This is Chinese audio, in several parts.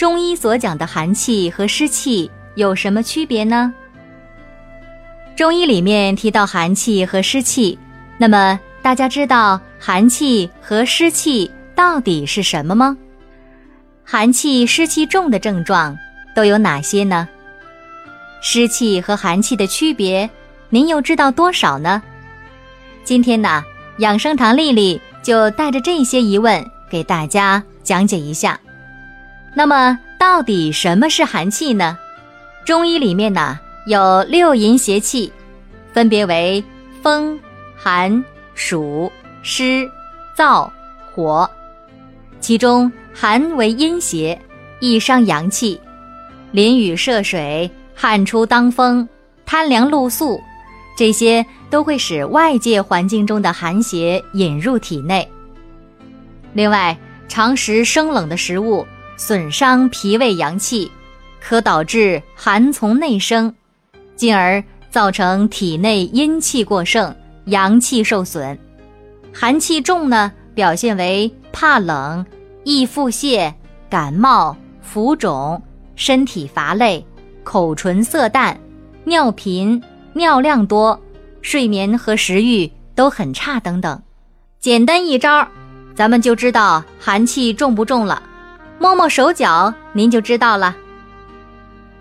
中医所讲的寒气和湿气有什么区别呢？中医里面提到寒气和湿气，那么大家知道寒气和湿气到底是什么吗？寒气、湿气重的症状都有哪些呢？湿气和寒气的区别，您又知道多少呢？今天呢，养生堂丽丽就带着这些疑问。给大家讲解一下，那么到底什么是寒气呢？中医里面呢有六淫邪气，分别为风、寒、暑、湿、燥、火。其中寒为阴邪，易伤阳气，淋雨涉水、汗出当风、贪凉露宿，这些都会使外界环境中的寒邪引入体内。另外，常食生冷的食物，损伤脾胃阳气，可导致寒从内生，进而造成体内阴气过盛，阳气受损。寒气重呢，表现为怕冷、易腹泻、感冒、浮肿、身体乏累、口唇色淡、尿频、尿量多、睡眠和食欲都很差等等。简单一招。咱们就知道寒气重不重了，摸摸手脚，您就知道了。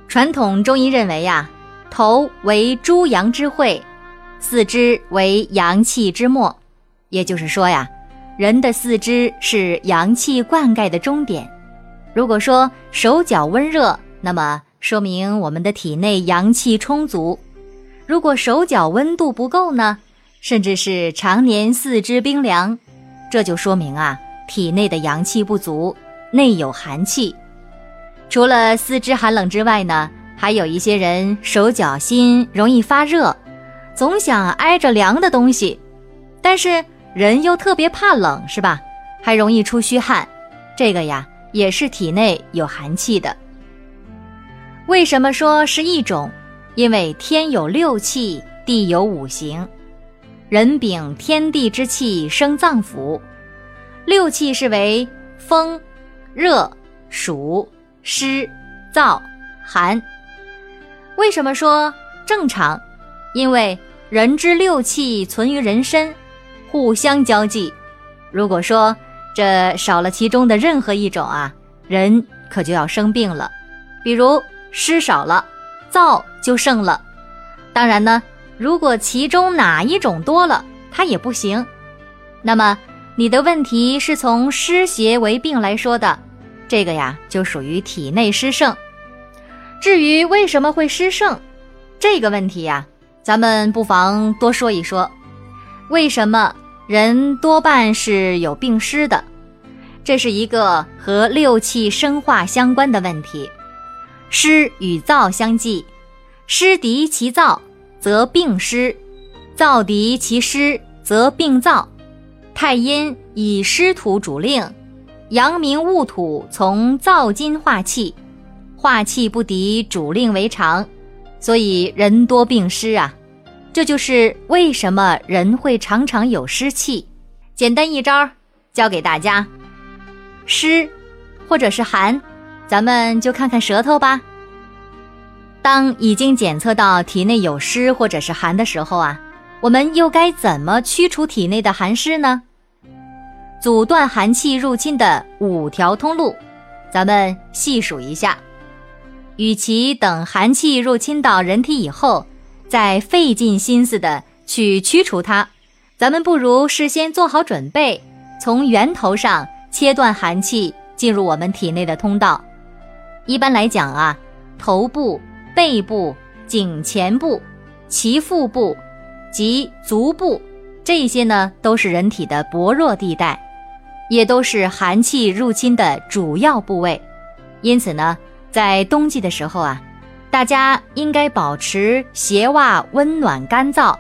传统中医认为呀，头为诸阳之会，四肢为阳气之末，也就是说呀，人的四肢是阳气灌溉的终点。如果说手脚温热，那么说明我们的体内阳气充足；如果手脚温度不够呢，甚至是常年四肢冰凉。这就说明啊，体内的阳气不足，内有寒气。除了四肢寒冷之外呢，还有一些人手脚心容易发热，总想挨着凉的东西，但是人又特别怕冷，是吧？还容易出虚汗，这个呀也是体内有寒气的。为什么说是一种？因为天有六气，地有五行。人禀天地之气生脏腑，六气是为风、热、暑、湿、燥、寒。为什么说正常？因为人之六气存于人身，互相交际。如果说这少了其中的任何一种啊，人可就要生病了。比如湿少了，燥就盛了。当然呢。如果其中哪一种多了，它也不行。那么你的问题是从湿邪为病来说的，这个呀就属于体内湿盛。至于为什么会湿盛，这个问题呀，咱们不妨多说一说。为什么人多半是有病湿的？这是一个和六气生化相关的问题。湿与燥相济，湿敌其燥。则病湿，燥敌其湿，则病燥。太阴以湿土主令，阳明戊土从燥金化气，化气不敌主令为常，所以人多病湿啊。这就是为什么人会常常有湿气。简单一招教给大家：湿，或者是寒，咱们就看看舌头吧。当已经检测到体内有湿或者是寒的时候啊，我们又该怎么驱除体内的寒湿呢？阻断寒气入侵的五条通路，咱们细数一下。与其等寒气入侵到人体以后，再费尽心思的去驱除它，咱们不如事先做好准备，从源头上切断寒气进入我们体内的通道。一般来讲啊，头部。背部、颈前部、脐腹部及足部，这些呢都是人体的薄弱地带，也都是寒气入侵的主要部位。因此呢，在冬季的时候啊，大家应该保持鞋袜温暖干燥，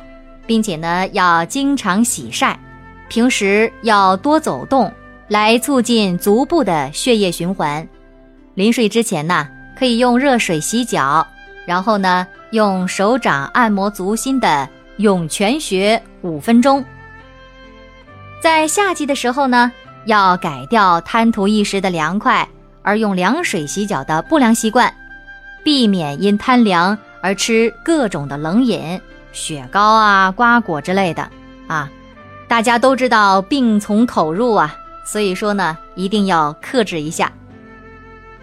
并且呢要经常洗晒，平时要多走动，来促进足部的血液循环。临睡之前呢，可以用热水洗脚，然后呢用手掌按摩足心的涌泉穴五分钟。在夏季的时候呢，要改掉贪图一时的凉快而用凉水洗脚的不良习惯，避免因贪凉而吃各种的冷饮、雪糕啊、瓜果之类的啊。大家都知道病从口入啊，所以说呢，一定要克制一下。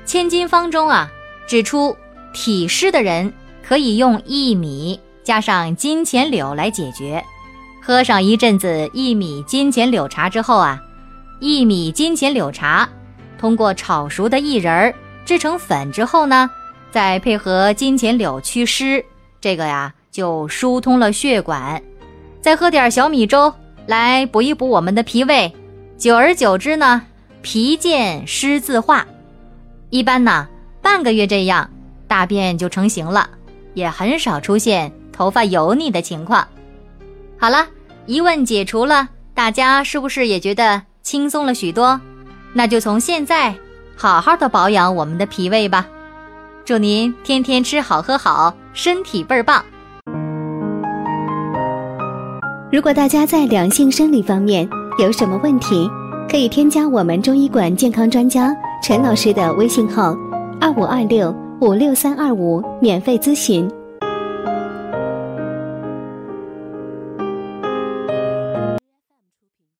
千金方中啊，指出体湿的人可以用薏米加上金钱柳来解决。喝上一阵子薏米金钱柳茶之后啊，薏米金钱柳茶通过炒熟的薏仁儿制成粉之后呢，再配合金钱柳祛湿，这个呀就疏通了血管。再喝点小米粥来补一补我们的脾胃，久而久之呢，脾健湿自化。一般呢，半个月这样，大便就成型了，也很少出现头发油腻的情况。好了。疑问解除了，大家是不是也觉得轻松了许多？那就从现在好好的保养我们的脾胃吧。祝您天天吃好喝好，身体倍儿棒。如果大家在两性生理方面有什么问题，可以添加我们中医馆健康专家陈老师的微信号：二五二六五六三二五，免费咨询。